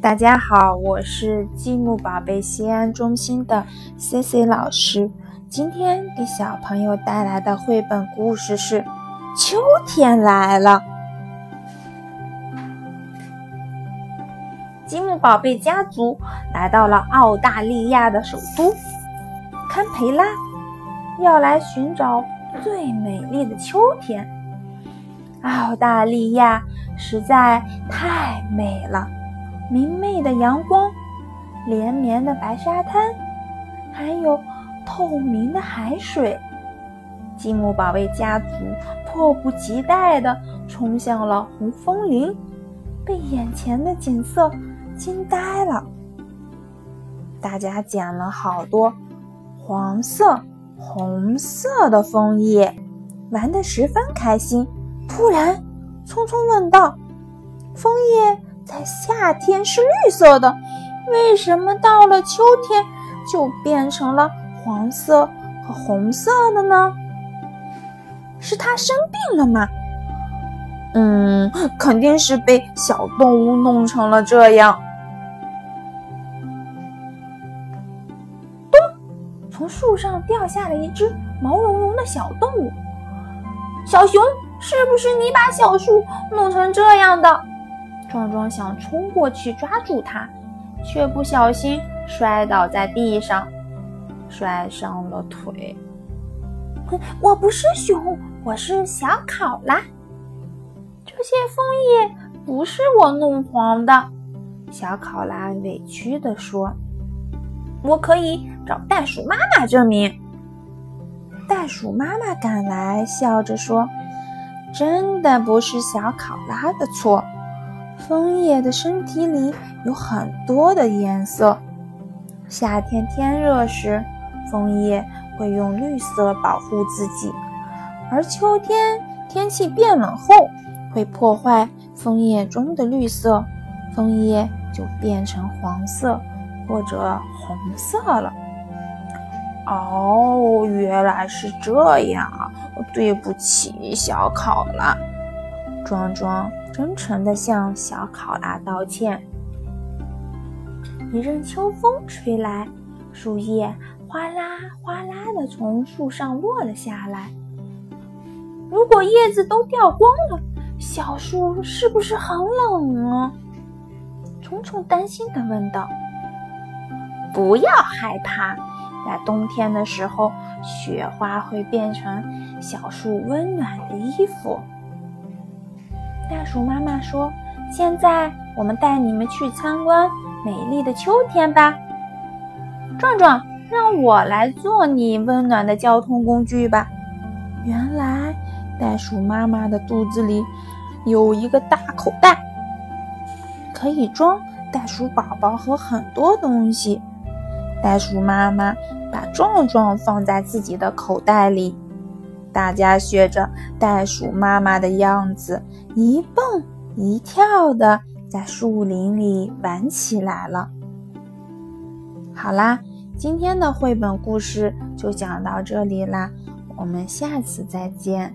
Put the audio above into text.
大家好，我是积木宝贝西安中心的 C C 老师。今天给小朋友带来的绘本故事是《秋天来了》。积木宝贝家族来到了澳大利亚的首都堪培拉，要来寻找最美丽的秋天。澳大利亚实在太美了，明媚的阳光，连绵的白沙滩，还有透明的海水。积木宝贝家族迫不及待地冲向了红枫林，被眼前的景色惊呆了。大家捡了好多黄色、红色的枫叶，玩得十分开心。突然，匆匆问道：“枫叶在夏天是绿色的，为什么到了秋天就变成了黄色和红色的呢？是它生病了吗？”“嗯，肯定是被小动物弄成了这样。”咚！从树上掉下了一只毛茸茸的小动物，小熊。是不是你把小树弄成这样的？壮壮想冲过去抓住它，却不小心摔倒在地上，摔伤了腿。我不是熊，我是小考拉。这些枫叶不是我弄黄的。小考拉委屈地说：“我可以找袋鼠妈妈证明。”袋鼠妈妈赶来，笑着说。真的不是小考拉的错。枫叶的身体里有很多的颜色。夏天天热时，枫叶会用绿色保护自己；而秋天天气变冷后，会破坏枫叶中的绿色，枫叶就变成黄色或者红色了。哦，原来是这样啊。对不起，小考拉。壮壮真诚地向小考拉道歉。一阵秋风吹来，树叶哗啦哗啦地从树上落了下来。如果叶子都掉光了，小树是不是很冷啊？虫虫担心地问道。不要害怕。在冬天的时候，雪花会变成小树温暖的衣服。大鼠妈妈说：“现在我们带你们去参观美丽的秋天吧。”壮壮，让我来做你温暖的交通工具吧。原来，袋鼠妈妈的肚子里有一个大口袋，可以装袋鼠宝宝和很多东西。袋鼠妈妈把壮壮放在自己的口袋里，大家学着袋鼠妈妈的样子，一蹦一跳的在树林里玩起来了。好啦，今天的绘本故事就讲到这里啦，我们下次再见。